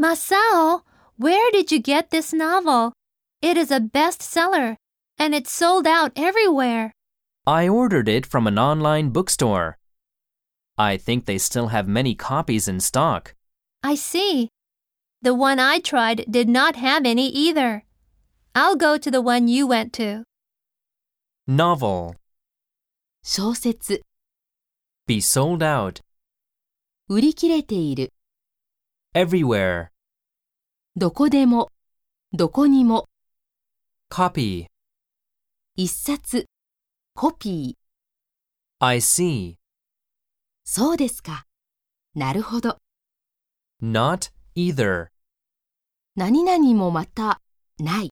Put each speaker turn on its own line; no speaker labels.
Masao, where did you get this novel? It is a bestseller, and it's sold out everywhere.
I ordered it from an online bookstore. I think they still have many copies in stock.
I see. The one I tried did not have any either. I'll go to the one you went to.
Novel.
小説、
Be sold out.
売り切れている、
Everywhere.
どこでも、どこにも、
Copy.
一冊、コピー、
I see.
そうですか。なるほど。
Not either.
何々もまた、ない。